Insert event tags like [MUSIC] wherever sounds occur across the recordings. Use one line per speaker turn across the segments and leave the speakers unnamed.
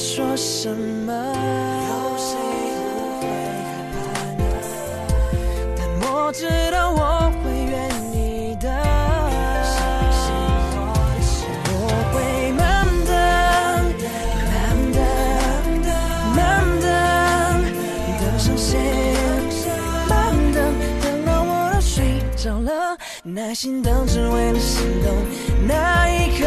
说什么，有谁不会害怕呢？但我知道我会愿意的。我会慢等，慢等，慢等，等上线，慢等，等到我都睡着了，耐心等只为了心动那一刻，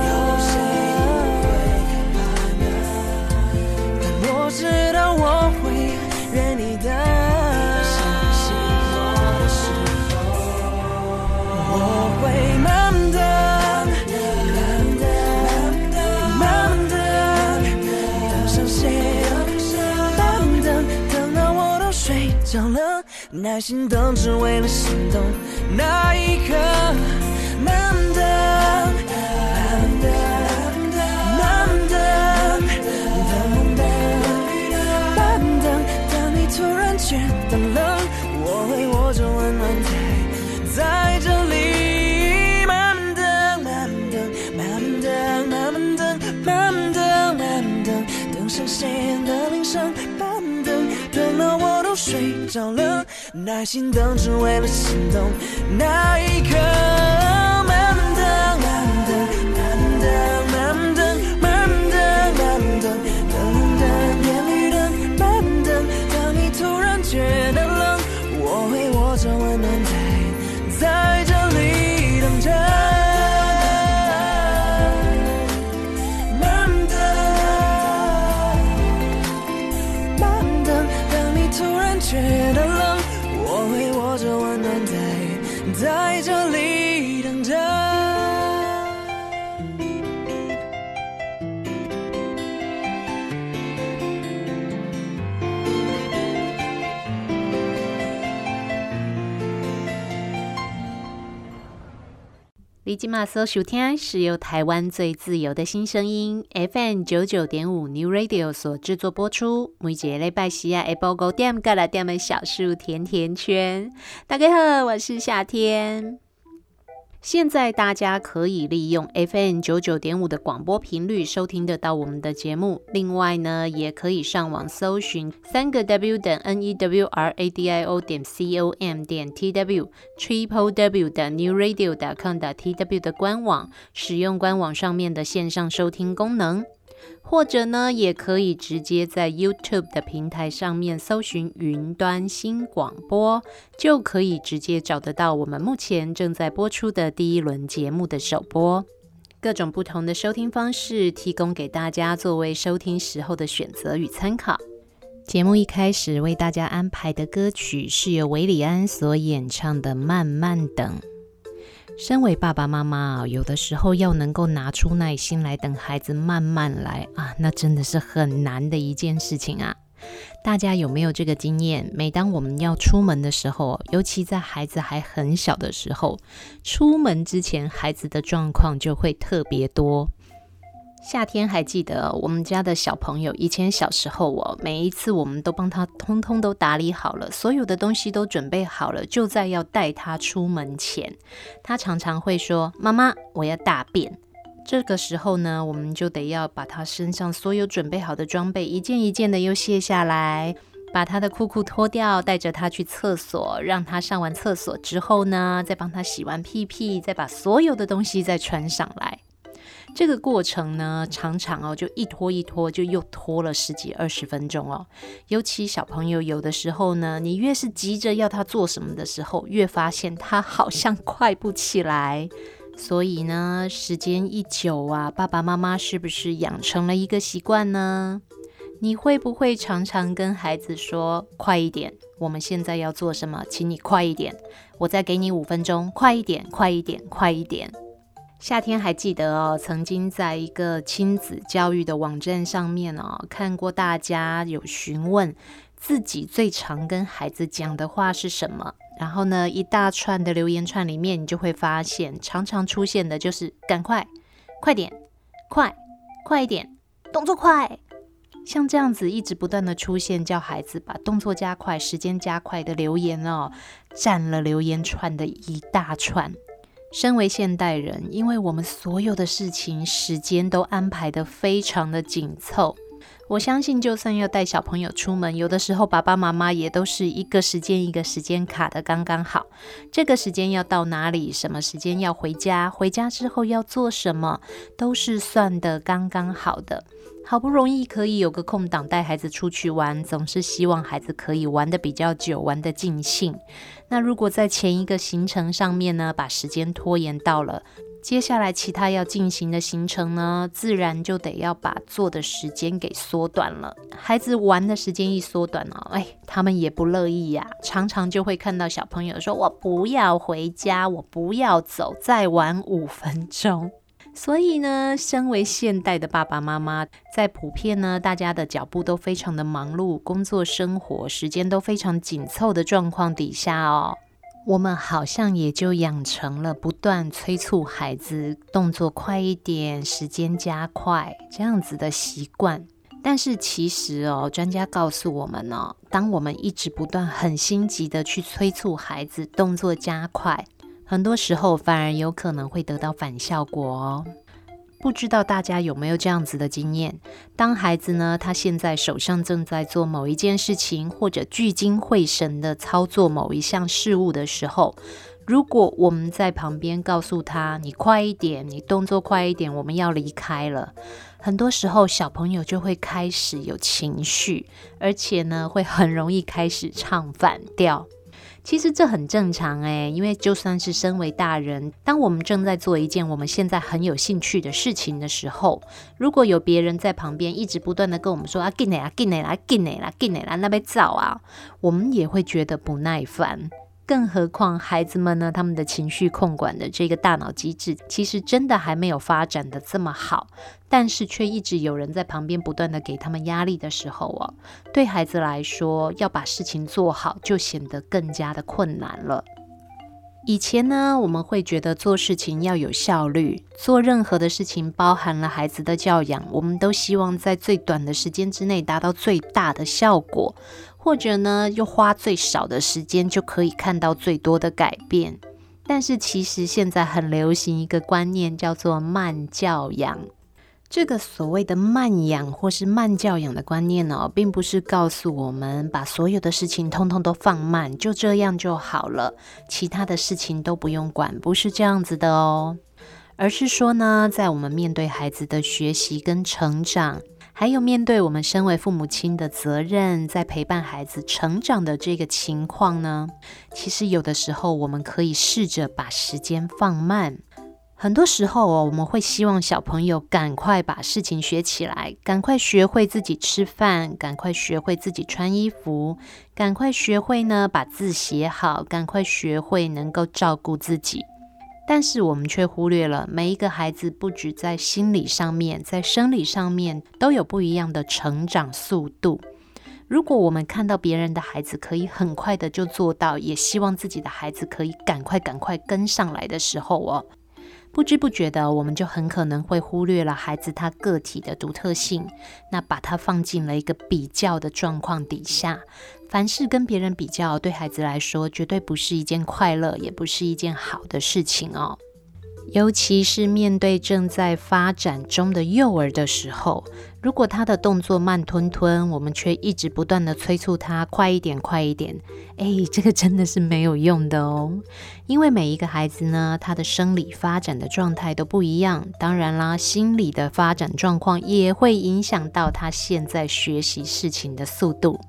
了耐心等，只为了心动那一刻。难得，着了。耐心等，只为了心动那一刻。你
今马所收听是由台湾最自由的新声音 FM 九九点五 New Radio 所制作播出。每节礼拜四啊，下晡五点，过来点们小树甜甜圈。大家好，我是夏天。现在大家可以利用 F N 九九点五的广播频率收听得到我们的节目。另外呢，也可以上网搜寻三个 W 点 N E W R A D I O 点 C O M 点 T W Triple W 的 New Radio 点 com 的 T W 的官网，使用官网上面的线上收听功能。或者呢，也可以直接在 YouTube 的平台上面搜寻“云端新广播”，就可以直接找得到我们目前正在播出的第一轮节目的首播。各种不同的收听方式提供给大家作为收听时候的选择与参考。节目一开始为大家安排的歌曲是由韦礼安所演唱的《慢慢等》。身为爸爸妈妈啊，有的时候要能够拿出耐心来等孩子慢慢来啊，那真的是很难的一件事情啊。大家有没有这个经验？每当我们要出门的时候，尤其在孩子还很小的时候，出门之前孩子的状况就会特别多。夏天还记得我们家的小朋友，以前小时候哦，每一次我们都帮他通通都打理好了，所有的东西都准备好了，就在要带他出门前，他常常会说：“妈妈，我要大便。”这个时候呢，我们就得要把他身上所有准备好的装备一件一件的又卸下来，把他的裤裤脱掉，带着他去厕所，让他上完厕所之后呢，再帮他洗完屁屁，再把所有的东西再穿上来。这个过程呢，常常哦，就一拖一拖，就又拖了十几二十分钟哦。尤其小朋友有的时候呢，你越是急着要他做什么的时候，越发现他好像快不起来。所以呢，时间一久啊，爸爸妈妈是不是养成了一个习惯呢？你会不会常常跟孩子说：“快一点，我们现在要做什么？请你快一点，我再给你五分钟，快一点，快一点，快一点。”夏天还记得哦，曾经在一个亲子教育的网站上面哦，看过大家有询问自己最常跟孩子讲的话是什么，然后呢，一大串的留言串里面，你就会发现常常出现的就是“赶快，快点，快，快一点，动作快”，像这样子一直不断的出现，叫孩子把动作加快、时间加快的留言哦，占了留言串的一大串。身为现代人，因为我们所有的事情时间都安排得非常的紧凑，我相信就算要带小朋友出门，有的时候爸爸妈妈也都是一个时间一个时间卡的刚刚好。这个时间要到哪里，什么时间要回家，回家之后要做什么，都是算的刚刚好的。好不容易可以有个空档带孩子出去玩，总是希望孩子可以玩得比较久，玩得尽兴。那如果在前一个行程上面呢，把时间拖延到了，接下来其他要进行的行程呢，自然就得要把做的时间给缩短了。孩子玩的时间一缩短哦，哎，他们也不乐意呀，常常就会看到小朋友说：“我不要回家，我不要走，再玩五分钟。”所以呢，身为现代的爸爸妈妈，在普遍呢，大家的脚步都非常的忙碌，工作生活时间都非常紧凑的状况底下哦，我们好像也就养成了不断催促孩子动作快一点，时间加快这样子的习惯。但是其实哦，专家告诉我们哦，当我们一直不断很心急的去催促孩子动作加快。很多时候反而有可能会得到反效果哦。不知道大家有没有这样子的经验？当孩子呢，他现在手上正在做某一件事情，或者聚精会神的操作某一项事物的时候，如果我们在旁边告诉他：“你快一点，你动作快一点，我们要离开了。”很多时候小朋友就会开始有情绪，而且呢，会很容易开始唱反调。其实这很正常诶，因为就算是身为大人，当我们正在做一件我们现在很有兴趣的事情的时候，如果有别人在旁边一直不断的跟我们说啊，进来啦，进来啦，进来啦，进来啦，那边走啊，我们也会觉得不耐烦。更何况孩子们呢？他们的情绪控管的这个大脑机制，其实真的还没有发展得这么好，但是却一直有人在旁边不断地给他们压力的时候哦，对孩子来说，要把事情做好就显得更加的困难了。以前呢，我们会觉得做事情要有效率，做任何的事情包含了孩子的教养，我们都希望在最短的时间之内达到最大的效果，或者呢，又花最少的时间就可以看到最多的改变。但是其实现在很流行一个观念，叫做慢教养。这个所谓的慢养或是慢教养的观念哦，并不是告诉我们把所有的事情通通都放慢，就这样就好了，其他的事情都不用管，不是这样子的哦。而是说呢，在我们面对孩子的学习跟成长，还有面对我们身为父母亲的责任，在陪伴孩子成长的这个情况呢，其实有的时候我们可以试着把时间放慢。很多时候哦，我们会希望小朋友赶快把事情学起来，赶快学会自己吃饭，赶快学会自己穿衣服，赶快学会呢把字写好，赶快学会能够照顾自己。但是我们却忽略了，每一个孩子不止在心理上面，在生理上面都有不一样的成长速度。如果我们看到别人的孩子可以很快的就做到，也希望自己的孩子可以赶快赶快跟上来的时候哦。不知不觉的，我们就很可能会忽略了孩子他个体的独特性，那把他放进了一个比较的状况底下。凡事跟别人比较，对孩子来说绝对不是一件快乐，也不是一件好的事情哦。尤其是面对正在发展中的幼儿的时候，如果他的动作慢吞吞，我们却一直不断地催促他快一点、快一点，哎，这个真的是没有用的哦。因为每一个孩子呢，他的生理发展的状态都不一样，当然啦，心理的发展状况也会影响到他现在学习事情的速度。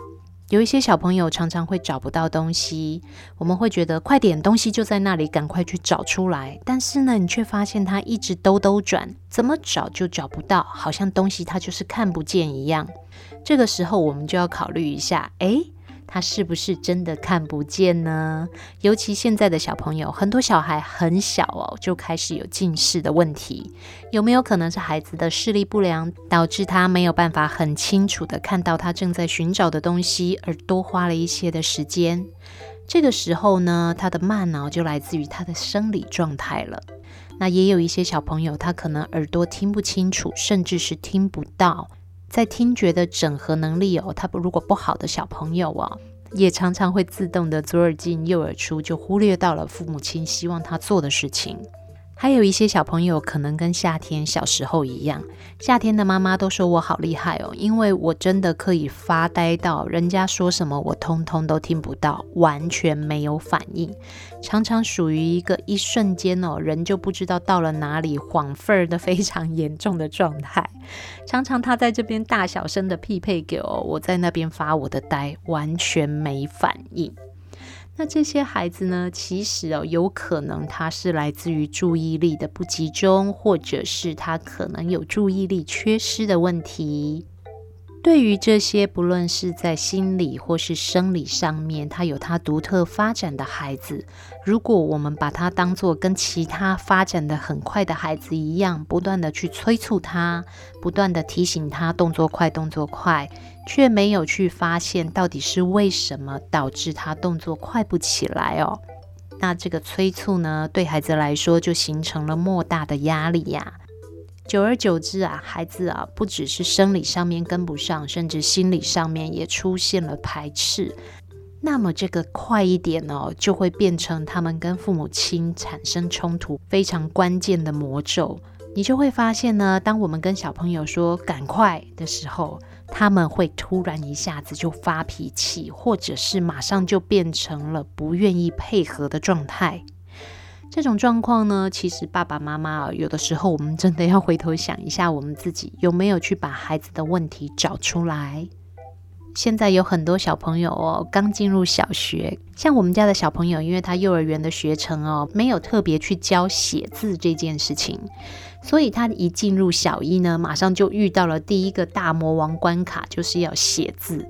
有一些小朋友常常会找不到东西，我们会觉得快点，东西就在那里，赶快去找出来。但是呢，你却发现他一直兜兜转，怎么找就找不到，好像东西他就是看不见一样。这个时候，我们就要考虑一下，诶。他是不是真的看不见呢？尤其现在的小朋友，很多小孩很小哦，就开始有近视的问题。有没有可能是孩子的视力不良，导致他没有办法很清楚地看到他正在寻找的东西，而多花了一些的时间？这个时候呢，他的慢脑就来自于他的生理状态了。那也有一些小朋友，他可能耳朵听不清楚，甚至是听不到。在听觉的整合能力哦，他如果不好的小朋友哦，也常常会自动的左耳进右耳出，就忽略到了父母亲希望他做的事情。还有一些小朋友可能跟夏天小时候一样，夏天的妈妈都说我好厉害哦，因为我真的可以发呆到人家说什么我通通都听不到，完全没有反应，常常属于一个一瞬间哦，人就不知道到了哪里，晃份儿的非常严重的状态。常常他在这边大小声的匹配给我，我在那边发我的呆，完全没反应。那这些孩子呢，其实哦，有可能他是来自于注意力的不集中，或者是他可能有注意力缺失的问题。对于这些不论是在心理或是生理上面，他有他独特发展的孩子，如果我们把他当作跟其他发展的很快的孩子一样，不断地去催促他，不断地提醒他动作快，动作快，却没有去发现到底是为什么导致他动作快不起来哦，那这个催促呢，对孩子来说就形成了莫大的压力呀。久而久之啊，孩子啊，不只是生理上面跟不上，甚至心理上面也出现了排斥。那么这个快一点哦，就会变成他们跟父母亲产生冲突非常关键的魔咒。你就会发现呢，当我们跟小朋友说赶快的时候，他们会突然一下子就发脾气，或者是马上就变成了不愿意配合的状态。这种状况呢，其实爸爸妈妈啊，有的时候我们真的要回头想一下，我们自己有没有去把孩子的问题找出来。现在有很多小朋友哦，刚进入小学，像我们家的小朋友，因为他幼儿园的学程哦，没有特别去教写字这件事情，所以他一进入小一呢，马上就遇到了第一个大魔王关卡，就是要写字。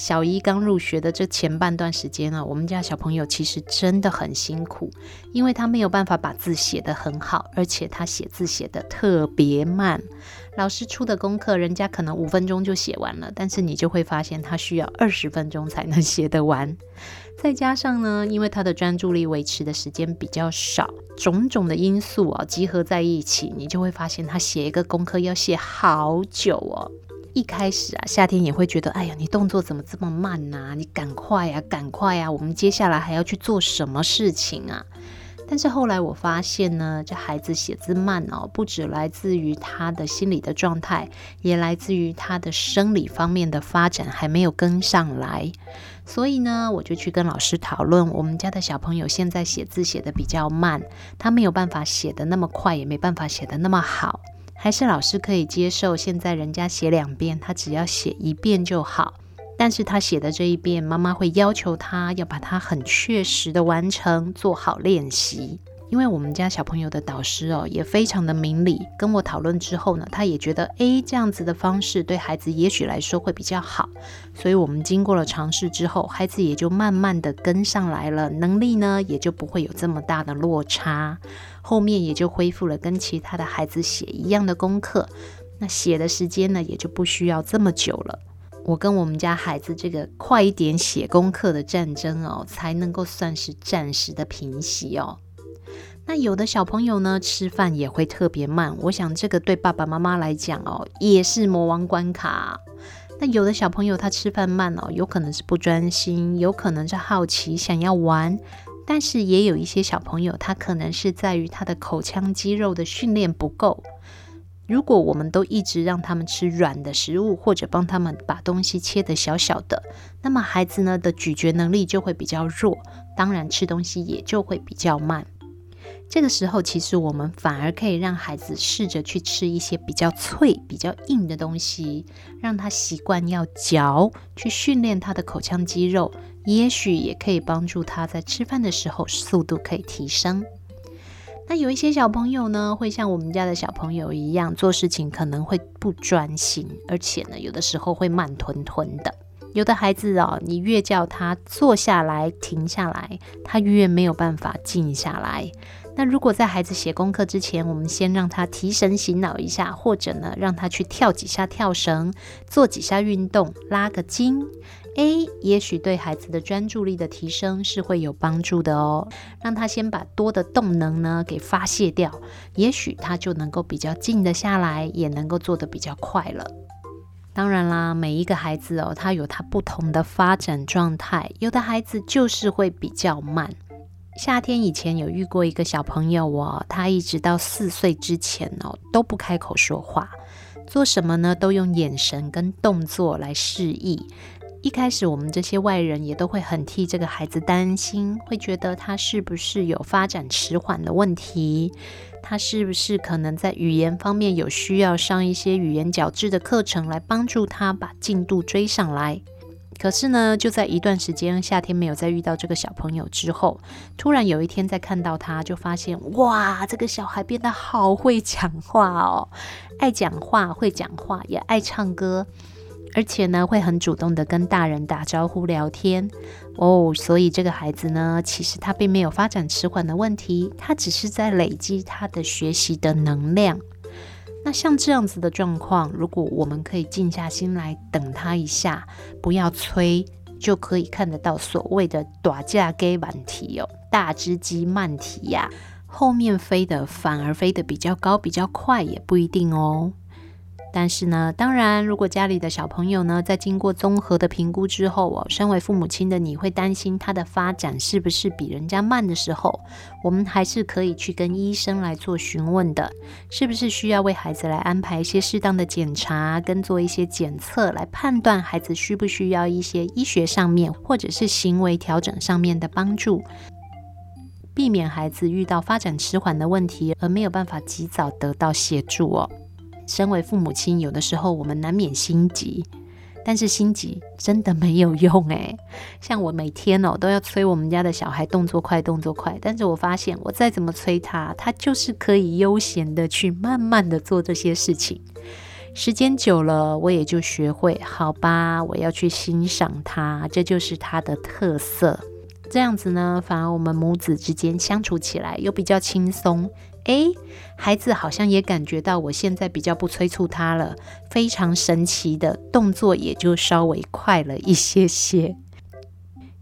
小一刚入学的这前半段时间呢，我们家小朋友其实真的很辛苦，因为他没有办法把字写得很好，而且他写字写得特别慢。老师出的功课，人家可能五分钟就写完了，但是你就会发现他需要 [LAUGHS] 二十分钟才能写得完。再加上呢，因为他的专注力维持的时间比较少，种种的因素啊集合在一起，你就会发现他写一个功课要写好久哦。一开始啊，夏天也会觉得，哎呀，你动作怎么这么慢呐？你赶快呀，赶快呀！我们接下来还要去做什么事情啊？但是后来我发现呢，这孩子写字慢哦，不止来自于他的心理的状态，也来自于他的生理方面的发展还没有跟上来。所以呢，我就去跟老师讨论，我们家的小朋友现在写字写得比较慢，他没有办法写得那么快，也没办法写得那么好，还是老师可以接受现在人家写两遍，他只要写一遍就好。但是他写的这一遍，妈妈会要求他要把它很确实的完成，做好练习。因为我们家小朋友的导师哦，也非常的明理，跟我讨论之后呢，他也觉得，诶，这样子的方式对孩子也许来说会比较好。所以我们经过了尝试之后，孩子也就慢慢的跟上来了，能力呢也就不会有这么大的落差，后面也就恢复了跟其他的孩子写一样的功课，那写的时间呢也就不需要这么久了。我跟我们家孩子这个快一点写功课的战争哦，才能够算是暂时的平息哦。那有的小朋友呢，吃饭也会特别慢，我想这个对爸爸妈妈来讲哦，也是魔王关卡。那有的小朋友他吃饭慢哦，有可能是不专心，有可能是好奇想要玩，但是也有一些小朋友，他可能是在于他的口腔肌肉的训练不够。如果我们都一直让他们吃软的食物，或者帮他们把东西切得小小的，那么孩子呢的咀嚼能力就会比较弱，当然吃东西也就会比较慢。这个时候，其实我们反而可以让孩子试着去吃一些比较脆、比较硬的东西，让他习惯要嚼，去训练他的口腔肌肉，也许也可以帮助他在吃饭的时候速度可以提升。那有一些小朋友呢，会像我们家的小朋友一样，做事情可能会不专心，而且呢，有的时候会慢吞吞的。有的孩子哦，你越叫他坐下来、停下来，他越没有办法静下来。那如果在孩子写功课之前，我们先让他提神醒脑一下，或者呢，让他去跳几下跳绳，做几下运动，拉个筋。A 也许对孩子的专注力的提升是会有帮助的哦，让他先把多的动能呢给发泄掉，也许他就能够比较静得下来，也能够做得比较快了。当然啦，每一个孩子哦，他有他不同的发展状态，有的孩子就是会比较慢。夏天以前有遇过一个小朋友哦，他一直到四岁之前哦都不开口说话，做什么呢都用眼神跟动作来示意。一开始，我们这些外人也都会很替这个孩子担心，会觉得他是不是有发展迟缓的问题？他是不是可能在语言方面有需要上一些语言矫治的课程来帮助他把进度追上来？可是呢，就在一段时间，夏天没有再遇到这个小朋友之后，突然有一天再看到他，就发现哇，这个小孩变得好会讲话哦，爱讲话，会讲话，也爱唱歌。而且呢，会很主动的跟大人打招呼聊天哦，所以这个孩子呢，其实他并没有发展迟缓的问题，他只是在累积他的学习的能量。那像这样子的状况，如果我们可以静下心来等他一下，不要催，就可以看得到所谓的大架鸡慢提哦，大只鸡慢提呀，后面飞的反而飞得比较高、比较快，也不一定哦。但是呢，当然，如果家里的小朋友呢，在经过综合的评估之后哦，身为父母亲的你会担心他的发展是不是比人家慢的时候，我们还是可以去跟医生来做询问的，是不是需要为孩子来安排一些适当的检查，跟做一些检测，来判断孩子需不需要一些医学上面或者是行为调整上面的帮助，避免孩子遇到发展迟缓的问题而没有办法及早得到协助哦。身为父母亲，有的时候我们难免心急，但是心急真的没有用诶。像我每天哦都要催我们家的小孩动作快，动作快，但是我发现我再怎么催他，他就是可以悠闲的去慢慢的做这些事情。时间久了，我也就学会，好吧，我要去欣赏他，这就是他的特色。这样子呢，反而我们母子之间相处起来又比较轻松。诶，孩子好像也感觉到我现在比较不催促他了，非常神奇的动作也就稍微快了一些些。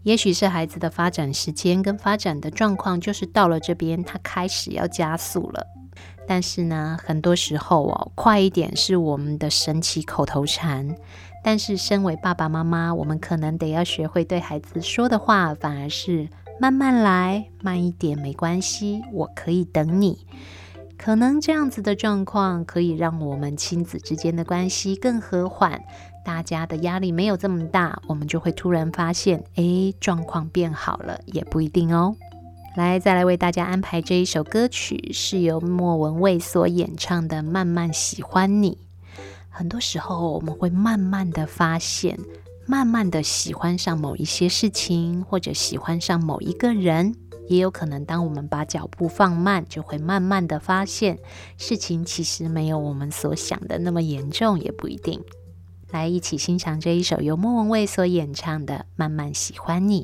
也许是孩子的发展时间跟发展的状况，就是到了这边，他开始要加速了。但是呢，很多时候哦，快一点是我们的神奇口头禅。但是，身为爸爸妈妈，我们可能得要学会对孩子说的话，反而是慢慢来，慢一点没关系，我可以等你。可能这样子的状况可以让我们亲子之间的关系更和缓，大家的压力没有这么大，我们就会突然发现，哎，状况变好了，也不一定哦。来，再来为大家安排这一首歌曲，是由莫文蔚所演唱的《慢慢喜欢你》。很多时候，我们会慢慢的发现，慢慢的喜欢上某一些事情，或者喜欢上某一个人。也有可能，当我们把脚步放慢，就会慢慢的发现，事情其实没有我们所想的那么严重，也不一定。来，一起欣赏这一首由莫文蔚所演唱的《慢慢喜欢你》。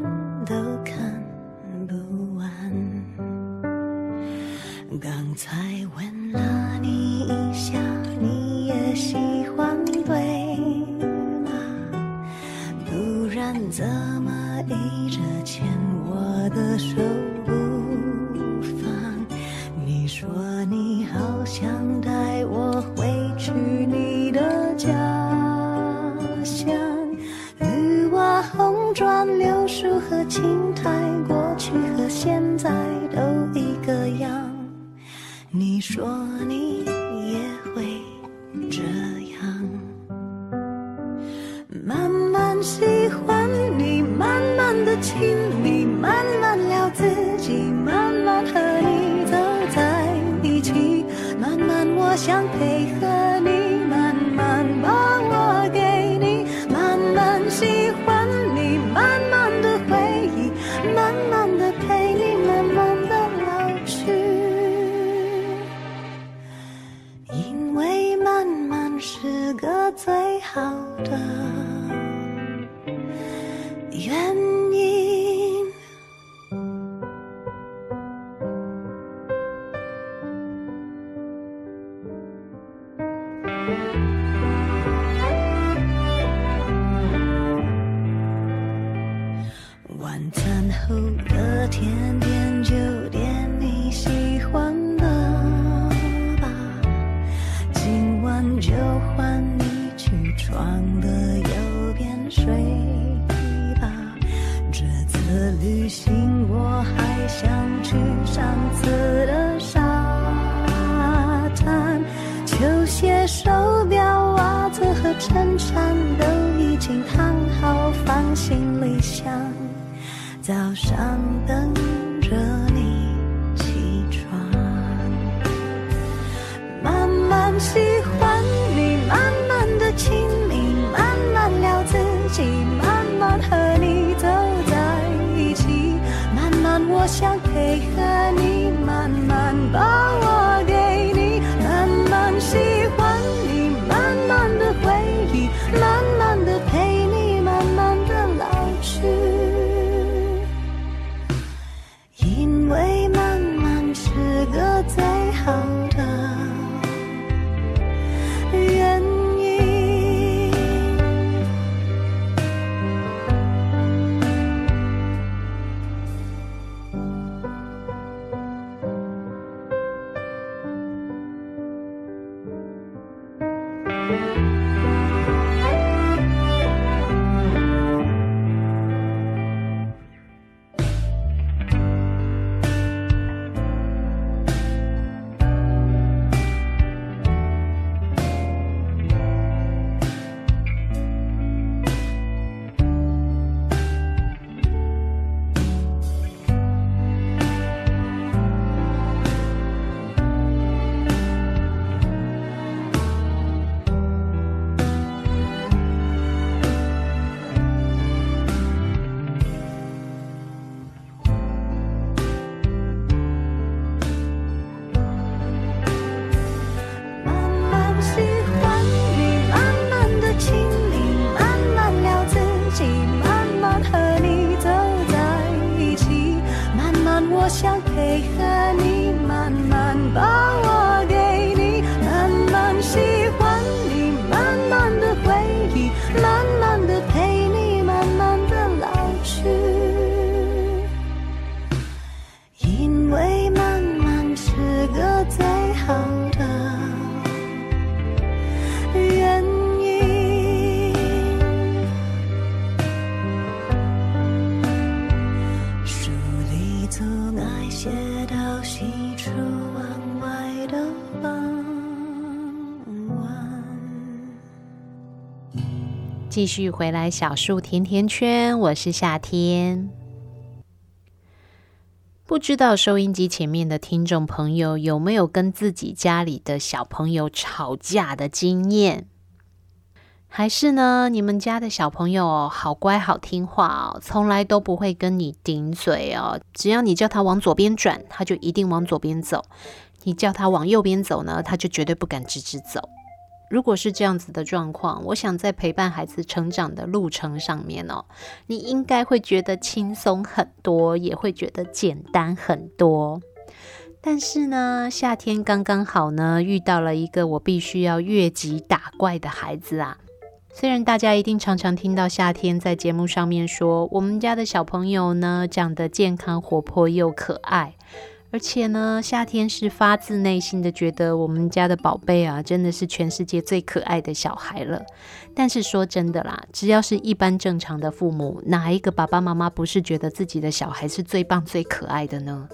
继续回来，小树甜甜圈，我是夏天。不知道收音机前面的听众朋友有没有跟自己家里的小朋友吵架的经验？还是呢，你们家的小朋友哦，好乖好听话哦，从来都不会跟你顶嘴哦。只要你叫他往左边转，他就一定往左边走；你叫他往右边走呢，他就绝对不敢直直走。如果是这样子的状况，我想在陪伴孩子成长的路程上面哦，你应该会觉得轻松很多，也会觉得简单很多。但是呢，夏天刚刚好呢，遇到了一个我必须要越级打怪的孩子啊。虽然大家一定常常听到夏天在节目上面说，我们家的小朋友呢，长得健康活泼又可爱。而且呢，夏天是发自内心的觉得我们家的宝贝啊，真的是全世界最可爱的小孩了。但是说真的啦，只要是一般正常的父母，哪一个爸爸妈妈不是觉得自己的小孩是最棒、最可爱的呢？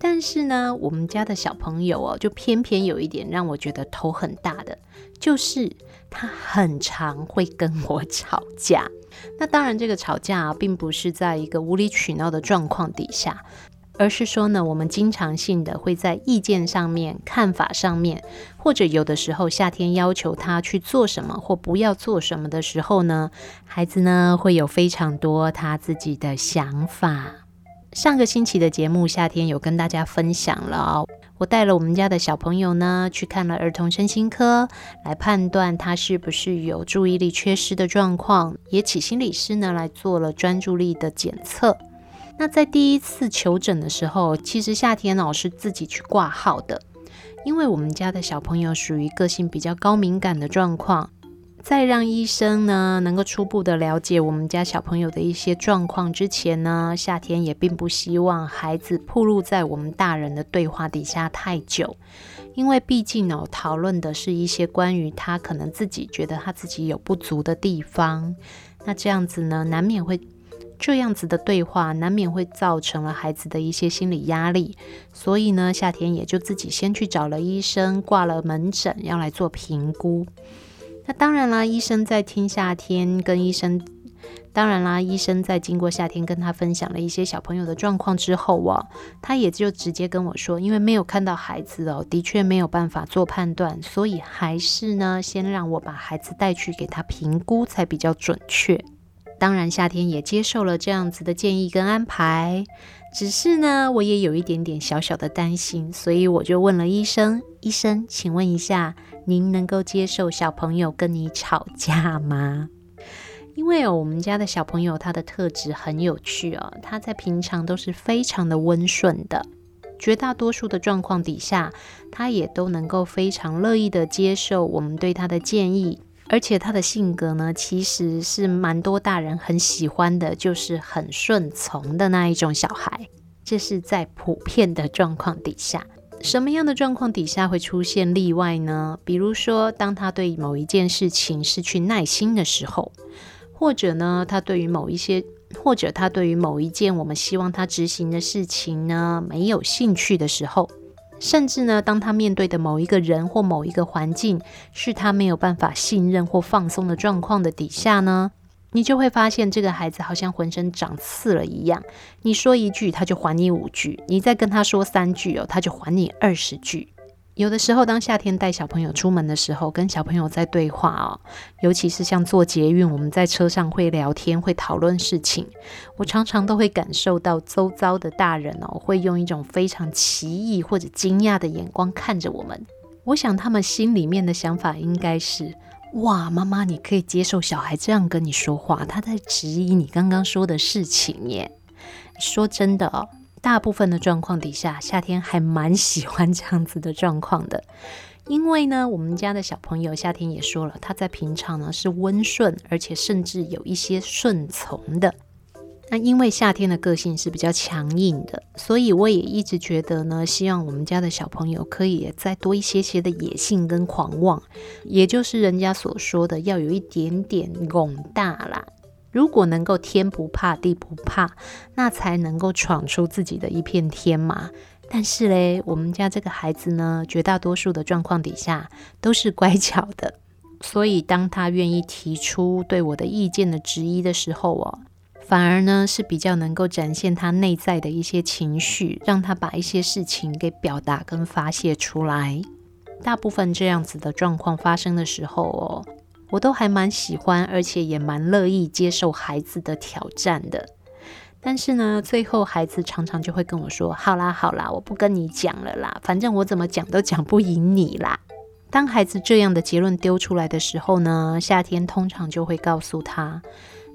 但是呢，我们家的小朋友哦，就偏偏有一点让我觉得头很大的，就是他很常会跟我吵架。那当然，这个吵架啊，并不是在一个无理取闹的状况底下。而是说呢，我们经常性的会在意见上面、看法上面，或者有的时候夏天要求他去做什么或不要做什么的时候呢，孩子呢会有非常多他自己的想法。上个星期的节目，夏天有跟大家分享了哦，我带了我们家的小朋友呢去看了儿童身心科，来判断他是不是有注意力缺失的状况，也请心理师呢来做了专注力的检测。那在第一次求诊的时候，其实夏天老师自己去挂号的，因为我们家的小朋友属于个性比较高敏感的状况，在让医生呢能够初步的了解我们家小朋友的一些状况之前呢，夏天也并不希望孩子暴露在我们大人的对话底下太久，因为毕竟呢讨论的是一些关于他可能自己觉得他自己有不足的地方，那这样子呢难免会。这样子的对话难免会造成了孩子的一些心理压力，所以呢，夏天也就自己先去找了医生，挂了门诊，要来做评估。那当然啦，医生在听夏天跟医生，当然啦，医生在经过夏天跟他分享了一些小朋友的状况之后啊，他也就直接跟我说，因为没有看到孩子哦，的确没有办法做判断，所以还是呢，先让我把孩子带去给他评估才比较准确。当然，夏天也接受了这样子的建议跟安排，只是呢，我也有一点点小小的担心，所以我就问了医生：“医生，请问一下，您能够接受小朋友跟你吵架吗？”因为哦，我们家的小朋友他的特质很有趣哦，他在平常都是非常的温顺的，绝大多数的状况底下，他也都能够非常乐意的接受我们对他的建议。而且他的性格呢，其实是蛮多大人很喜欢的，就是很顺从的那一种小孩。这是在普遍的状况底下。什么样的状况底下会出现例外呢？比如说，当他对某一件事情失去耐心的时候，或者呢，他对于某一些，或者他对于某一件我们希望他执行的事情呢，没有兴趣的时候，甚至呢，当他面对的某一个人或某一个环境是他没有办法信任或放松的状况的底下呢，你就会发现这个孩子好像浑身长刺了一样。你说一句，他就还你五句；你再跟他说三句哦，他就还你二十句。有的时候，当夏天带小朋友出门的时候，跟小朋友在对话哦，尤其是像坐捷运，我们在车上会聊天、会讨论事情，我常常都会感受到周遭的大人哦，会用一种非常奇异或者惊讶的眼光看着我们。我想他们心里面的想法应该是：哇，妈妈，你可以接受小孩这样跟你说话，他在质疑你刚刚说的事情耶。说真的哦。大部分的状况底下，夏天还蛮喜欢这样子的状况的，因为呢，我们家的小朋友夏天也说了，他在平常呢是温顺，而且甚至有一些顺从的。那因为夏天的个性是比较强硬的，所以我也一直觉得呢，希望我们家的小朋友可以再多一些些的野性跟狂妄，也就是人家所说的要有一点点拱大啦。如果能够天不怕地不怕，那才能够闯出自己的一片天嘛。但是嘞，我们家这个孩子呢，绝大多数的状况底下都是乖巧的，所以当他愿意提出对我的意见的质疑的时候哦，反而呢是比较能够展现他内在的一些情绪，让他把一些事情给表达跟发泄出来。大部分这样子的状况发生的时候哦。我都还蛮喜欢，而且也蛮乐意接受孩子的挑战的。但是呢，最后孩子常常就会跟我说：“好啦，好啦，我不跟你讲了啦，反正我怎么讲都讲不赢你啦。”当孩子这样的结论丢出来的时候呢，夏天通常就会告诉他：“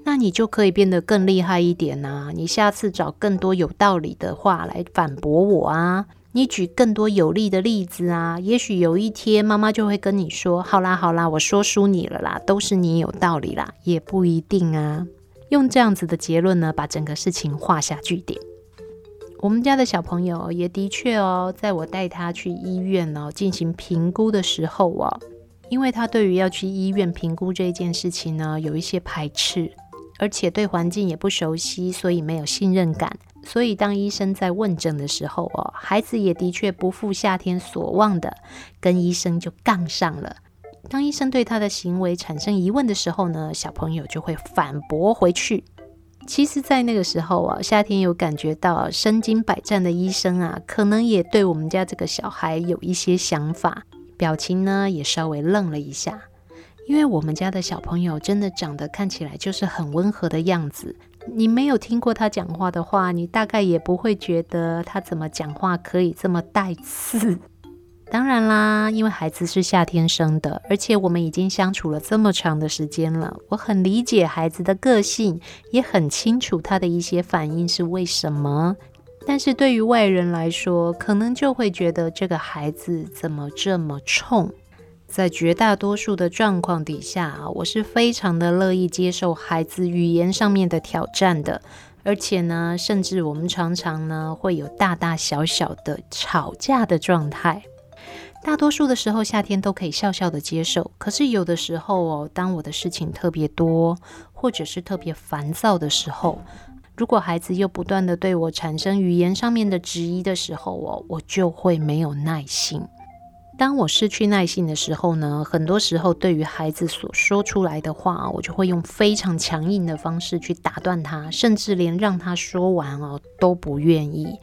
那你就可以变得更厉害一点呐，你下次找更多有道理的话来反驳我啊。”你举更多有利的例子啊，也许有一天妈妈就会跟你说：“好啦好啦，我说输你了啦，都是你有道理啦。”也不一定啊。用这样子的结论呢，把整个事情画下句点。我们家的小朋友也的确哦，在我带他去医院哦进行评估的时候哦，因为他对于要去医院评估这件事情呢，有一些排斥，而且对环境也不熟悉，所以没有信任感。所以，当医生在问诊的时候，哦，孩子也的确不负夏天所望的，跟医生就杠上了。当医生对他的行为产生疑问的时候呢，小朋友就会反驳回去。其实，在那个时候啊，夏天有感觉到身经百战的医生啊，可能也对我们家这个小孩有一些想法，表情呢也稍微愣了一下。因为我们家的小朋友真的长得看起来就是很温和的样子。你没有听过他讲话的话，你大概也不会觉得他怎么讲话可以这么带刺。当然啦，因为孩子是夏天生的，而且我们已经相处了这么长的时间了，我很理解孩子的个性，也很清楚他的一些反应是为什么。但是对于外人来说，可能就会觉得这个孩子怎么这么冲。在绝大多数的状况底下啊，我是非常的乐意接受孩子语言上面的挑战的，而且呢，甚至我们常常呢会有大大小小的吵架的状态。大多数的时候，夏天都可以笑笑的接受。可是有的时候哦，当我的事情特别多，或者是特别烦躁的时候，如果孩子又不断的对我产生语言上面的质疑的时候哦，我就会没有耐心。当我失去耐心的时候呢，很多时候对于孩子所说出来的话，我就会用非常强硬的方式去打断他，甚至连让他说完哦都不愿意。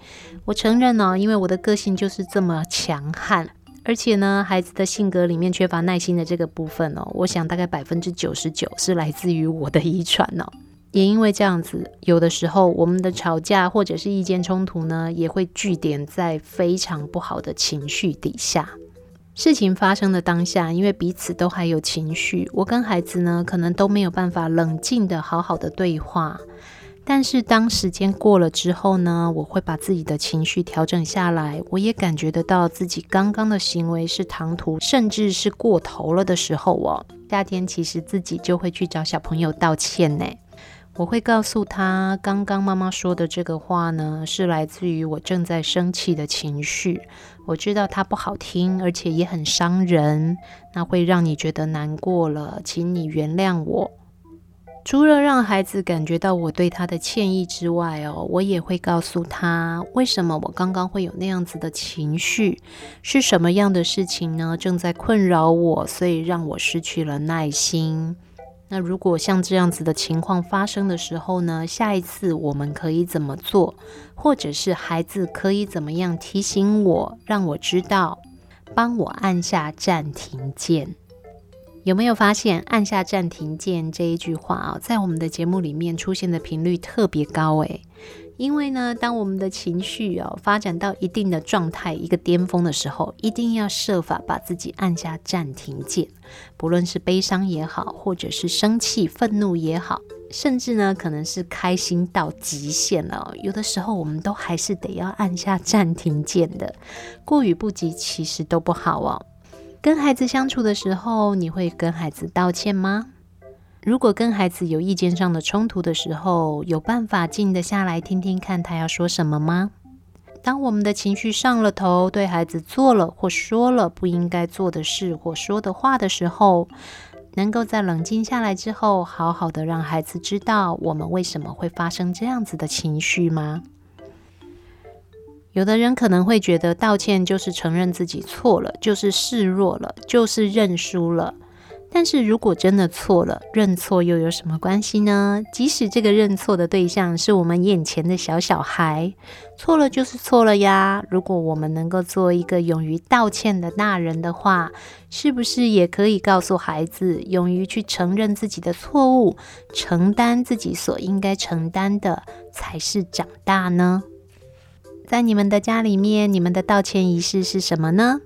我承认呢，因为我的个性就是这么强悍，而且呢，孩子的性格里面缺乏耐心的这个部分哦，我想大概百分之九十九是来自于我的遗传哦。也因为这样子，有的时候我们的吵架或者是意见冲突呢，也会句点在非常不好的情绪底下。事情发生的当下，因为彼此都还有情绪，我跟孩子呢，可能都没有办法冷静的好好的对话。但是当时间过了之后呢，我会把自己的情绪调整下来，我也感觉得到自己刚刚的行为是唐突，甚至是过头了的时候哦。夏天其实自己就会去找小朋友道歉呢。我会告诉他，刚刚妈妈说的这个话呢，是来自于我正在生气的情绪。我知道它不好听，而且也很伤人，那会让你觉得难过了，请你原谅我。除了让孩子感觉到我对他的歉意之外，哦，我也会告诉他，为什么我刚刚会有那样子的情绪，是什么样的事情呢？正在困扰我，所以让我失去了耐心。那如果像这样子的情况发生的时候呢，下一次我们可以怎么做？或者是孩子可以怎么样提醒我，让我知道，帮我按下暂停键？有没有发现按下暂停键这一句话啊，在我们的节目里面出现的频率特别高诶。因为呢，当我们的情绪哦发展到一定的状态、一个巅峰的时候，一定要设法把自己按下暂停键。不论是悲伤也好，或者是生气、愤怒也好，甚至呢，可能是开心到极限了，有的时候我们都还是得要按下暂停键的。过犹不及，其实都不好哦。跟孩子相处的时候，你会跟孩子道歉吗？如果跟孩子有意见上的冲突的时候，有办法静得下来听听看他要说什么吗？当我们的情绪上了头，对孩子做了或说了不应该做的事或说的话的时候，能够在冷静下来之后，好好的让孩子知道我们为什么会发生这样子的情绪吗？有的人可能会觉得道歉就是承认自己错了，就是示弱了，就是认输了。但是如果真的错了，认错又有什么关系呢？即使这个认错的对象是我们眼前的小小孩，错了就是错了呀。如果我们能够做一个勇于道歉的大人的话，是不是也可以告诉孩子，勇于去承认自己的错误，承担自己所应该承担的，才是长大呢？在你们的家里面，你们的道歉仪式是什么呢？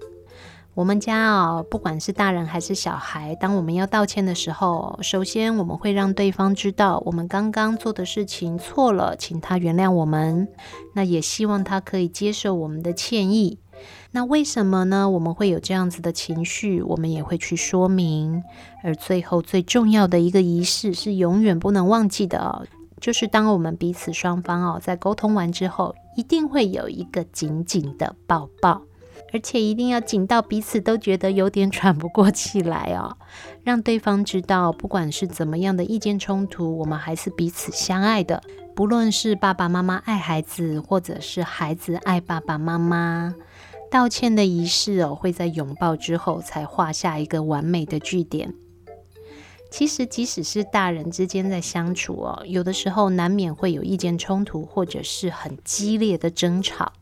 我们家哦，不管是大人还是小孩，当我们要道歉的时候，首先我们会让对方知道我们刚刚做的事情错了，请他原谅我们。那也希望他可以接受我们的歉意。那为什么呢？我们会有这样子的情绪，我们也会去说明。而最后最重要的一个仪式是永远不能忘记的，就是当我们彼此双方哦在沟通完之后，一定会有一个紧紧的抱抱。而且一定要紧到彼此都觉得有点喘不过气来哦，[LAUGHS] 让对方知道，不管是怎么样的意见冲突，我们还是彼此相爱的。不论是爸爸妈妈爱孩子，或者是孩子爱爸爸妈妈，道歉的仪式哦，会在拥抱之后才画下一个完美的句点。其实，即使是大人之间在相处哦，有的时候难免会有意见冲突，或者是很激烈的争吵。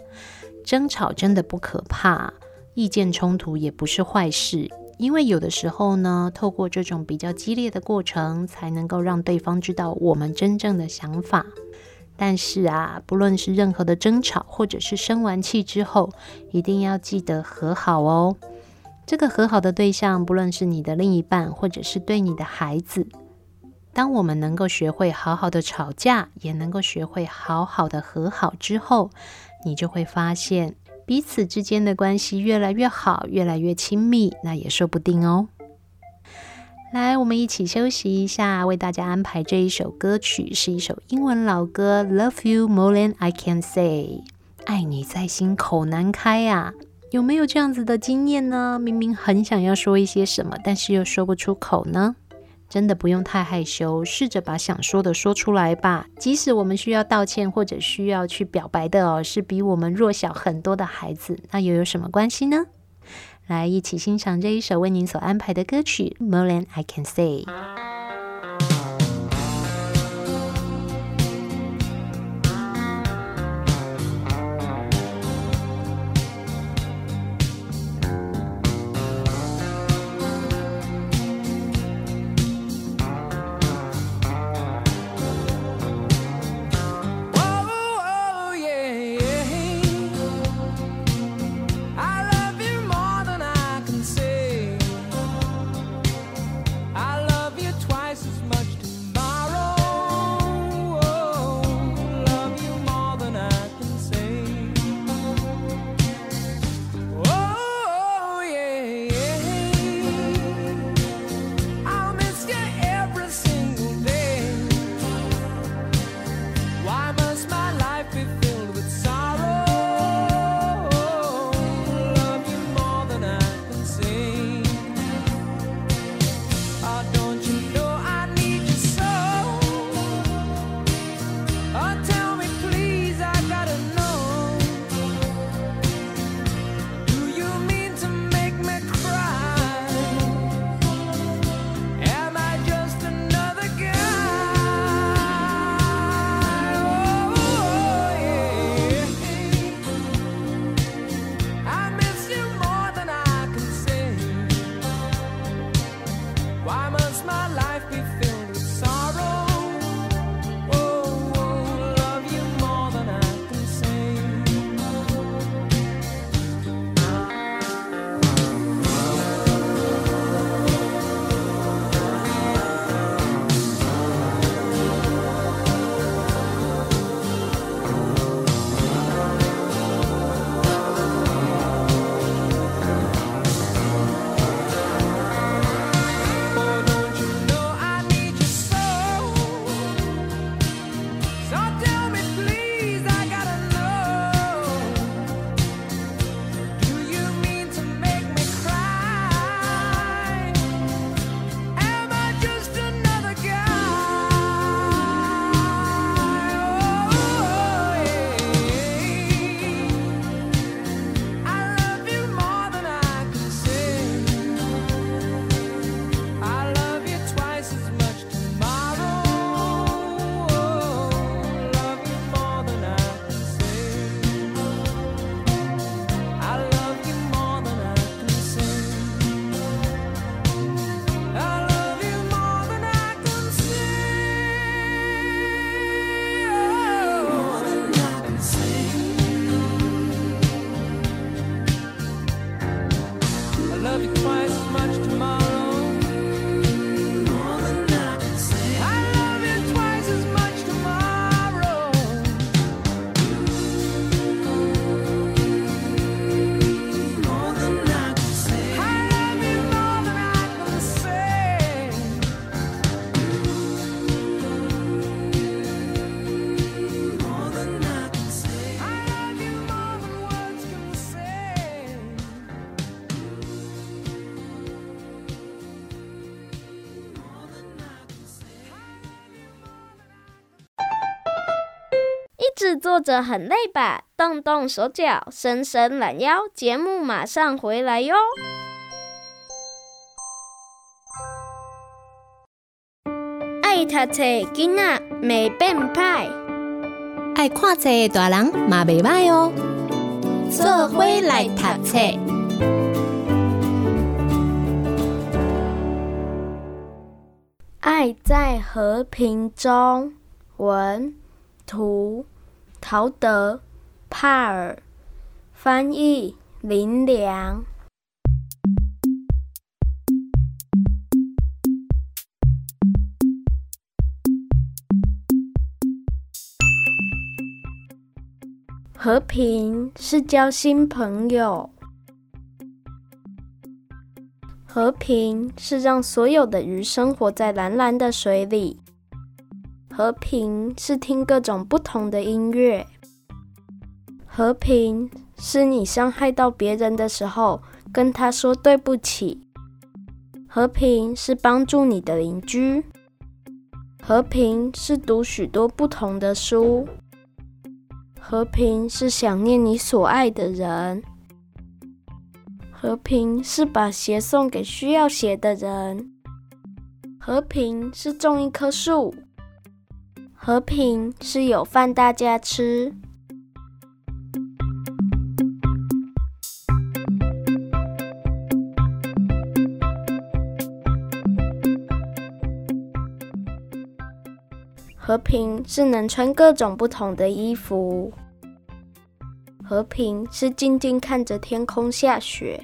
争吵真的不可怕，意见冲突也不是坏事，因为有的时候呢，透过这种比较激烈的过程，才能够让对方知道我们真正的想法。但是啊，不论是任何的争吵，或者是生完气之后，一定要记得和好哦。这个和好的对象，不论是你的另一半，或者是对你的孩子，当我们能够学会好好的吵架，也能够学会好好的和好之后，你就会发现彼此之间的关系越来越好，越来越亲密，那也说不定哦。来，我们一起休息一下，为大家安排这一首歌曲，是一首英文老歌，《Love You More Than I Can Say》，爱你在心口难开呀。有没有这样子的经验呢？明明很想要说一些什么，但是又说不出口呢？真的不用太害羞，试着把想说的说出来吧。即使我们需要道歉或者需要去表白的哦，是比我们弱小很多的孩子，那又有什么关系呢？来，一起欣赏这一首为您所安排的歌曲《More Than I Can Say》。
作着很累吧？动动手脚，伸伸懒腰，节目马上回来哟！爱读册囡仔袂变歹，
爱看册大人嘛袂歹哦。做伙来读册，
爱在和平中。文图陶德帕尔，翻译林良。和平是交新朋友，和平是让所有的鱼生活在蓝蓝的水里。和平是听各种不同的音乐，和平是你伤害到别人的时候跟他说对不起，和平是帮助你的邻居，和平是读许多不同的书，和平是想念你所爱的人，和平是把鞋送给需要鞋的人，和平是种一棵树。和平是有饭大家吃。和平是能穿各种不同的衣服。和平是静静看着天空下雪。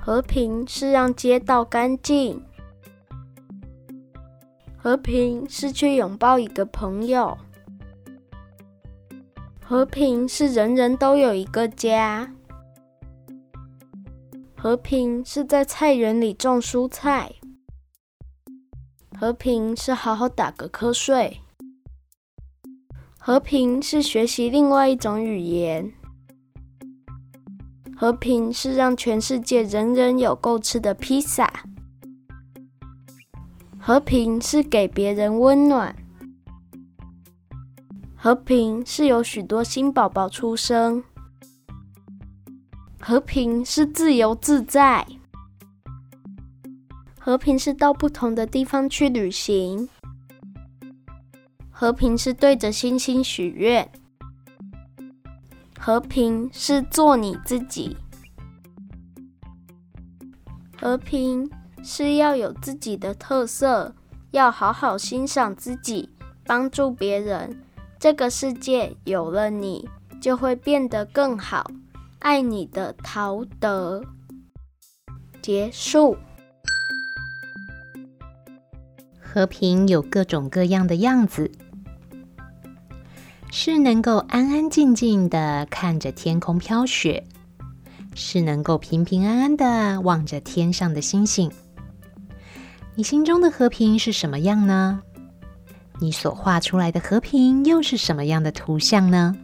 和平是让街道干净。和平是去拥抱一个朋友，和平是人人都有一个家，和平是在菜园里种蔬菜，和平是好好打个瞌睡，和平是学习另外一种语言，和平是让全世界人人有够吃的披萨。和平是给别人温暖，和平是有许多新宝宝出生，和平是自由自在，和平是到不同的地方去旅行，和平是对着星星许愿，和平是做你自己，和平。是要有自己的特色，要好好欣赏自己，帮助别人。这个世界有了你，就会变得更好。爱你的陶德。结束。
和平有各种各样的样子，是能够安安静静的看着天空飘雪，是能够平平安安的望着天上的星星。你心中的和平是什么样呢？你所画出来的和平又是什么样的图像呢？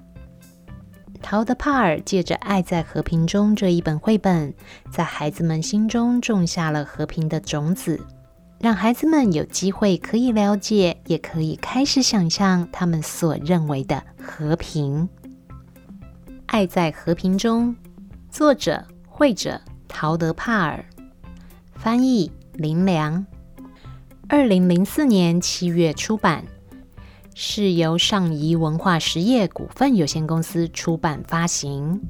陶德·帕尔借着《爱在和平中》这一本绘本，在孩子们心中种下了和平的种子，让孩子们有机会可以了解，也可以开始想象他们所认为的和平。《爱在和平中》，作者、绘者陶德·帕尔，翻译林良。二零零四年七月出版，是由上仪文化实业股份有限公司出版发行。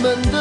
们的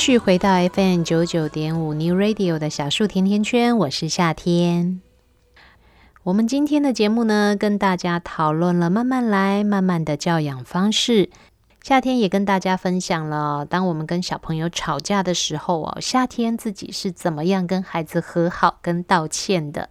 续回到 FM 九九点五 New Radio 的小树甜甜圈，我是夏天。我们今天的节目呢，跟大家讨论了慢慢来、慢慢的教养方式。夏天也跟大家分享了，当我们跟小朋友吵架的时候哦，夏天自己是怎么样跟孩子和好跟道歉的。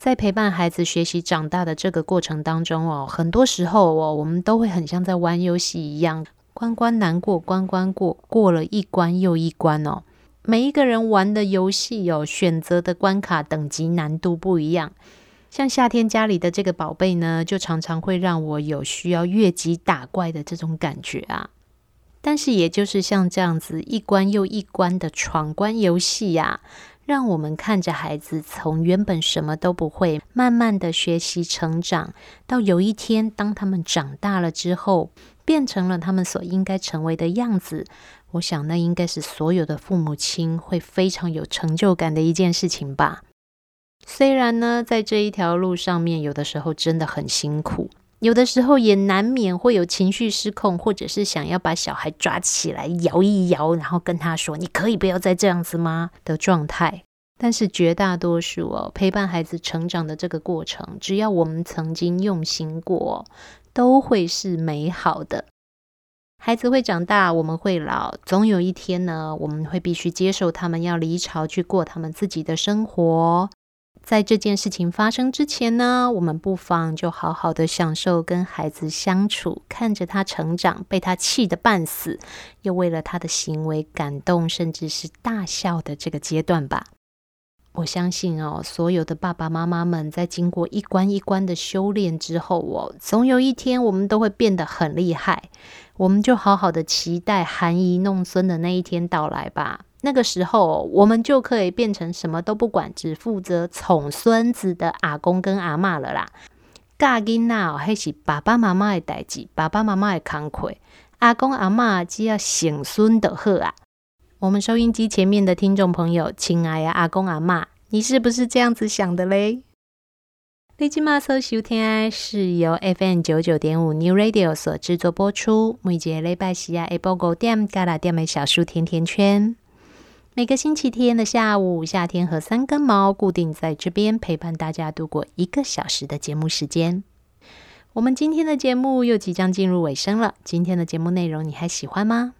在陪伴孩子学习长大的这个过程当中哦，很多时候哦，我们都会很像在玩游戏一样。关关难过关关过，过了一关又一关哦。每一个人玩的游戏有选择的关卡等级难度不一样。像夏天家里的这个宝贝呢，就常常会让我有需要越级打怪的这种感觉啊。但是也就是像这样子一关又一关的闯关游戏呀，让我们看着孩子从原本什么都不会，慢慢的学习成长，到有一天当他们长大了之后。变成了他们所应该成为的样子，我想那应该是所有的父母亲会非常有成就感的一件事情吧。虽然呢，在这一条路上面，有的时候真的很辛苦，有的时候也难免会有情绪失控，或者是想要把小孩抓起来摇一摇，然后跟他说：“你可以不要再这样子吗？”的状态。但是绝大多数哦，陪伴孩子成长的这个过程，只要我们曾经用心过。都会是美好的。孩子会长大，我们会老，总有一天呢，我们会必须接受他们要离巢去过他们自己的生活。在这件事情发生之前呢，我们不妨就好好的享受跟孩子相处，看着他成长，被他气得半死，又为了他的行为感动，甚至是大笑的这个阶段吧。我相信哦，所有的爸爸妈妈们在经过一关一关的修炼之后哦，总有一天我们都会变得很厉害。我们就好好的期待含饴弄孙的那一天到来吧。那个时候，我们就可以变成什么都不管，只负责宠孙子的阿公跟阿嬷了啦。教囡仔哦，还是爸爸妈妈的代志，爸爸妈妈的工课，阿公阿嬷只要省孙就好啊。我们收音机前面的听众朋友，亲爱的阿公阿嬷，你是不是这样子想的嘞？你今麦所收听的是由 FM 九九点五 New Radio 所制作播出，每节礼拜四下午五点加六点的小树甜甜圈。每个星期天的下午，夏天和三根毛固定在这边陪伴大家度过一个小时的节目时间。我们今天的节目又即将进入尾声了，今天的节目内容你还喜欢吗？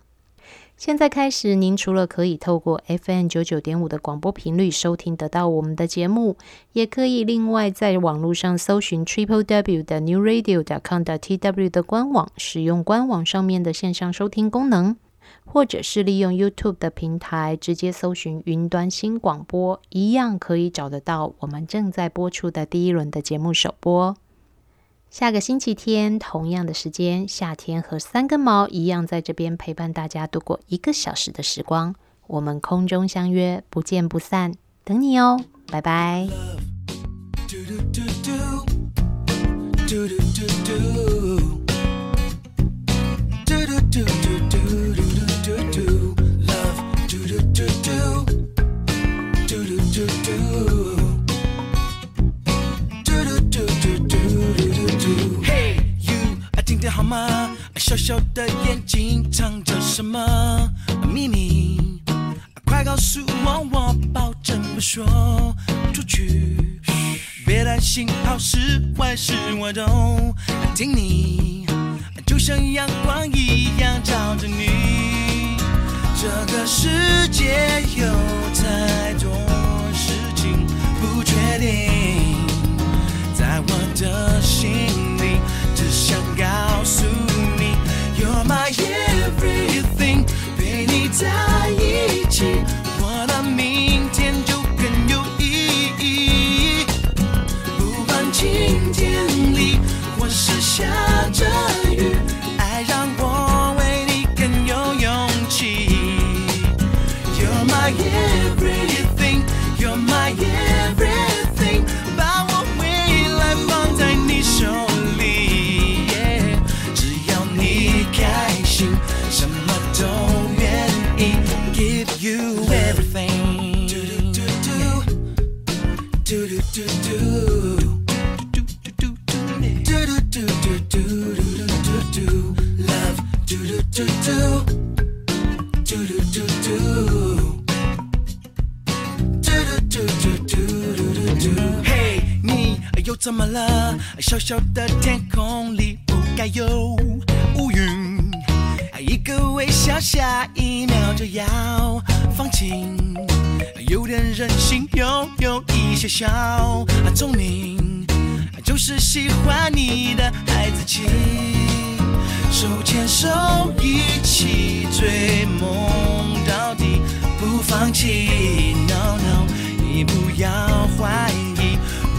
现在开始，您除了可以透过 FM 九九点五的广播频率收听得到我们的节目，也可以另外在网络上搜寻 Triple W 的 New Radio dot com 的 T W 的官网，使用官网上面的线上收听功能。或者是利用 YouTube 的平台直接搜寻“云端新广播”，一样可以找得到我们正在播出的第一轮的节目首播。下个星期天同样的时间，夏天和三根毛一样在这边陪伴大家度过一个小时的时光。我们空中相约，不见不散，等你哦，拜拜。
好吗？小小的眼睛藏着什么秘密？快告诉我，我保证不说出去。别担心，好事坏事我都听你，就像阳光一样照着你。这个世界有太多事情不确定，在我的心里。只想告诉你，You're my everything，陪你在 小小的天空里不该有乌云。一个微笑，下一秒就要放晴。有点任性，又有一些小聪明，就是喜欢你的孩子气。手牵手一起追梦到底，不放弃。No no，你不要怀疑，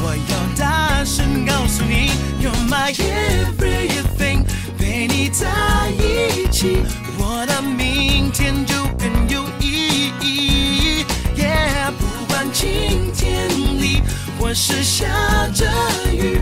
我要大声告诉你，You're my everything。陪你在一起，我的明天就更有意义。Yeah，不管晴天里或是下着雨，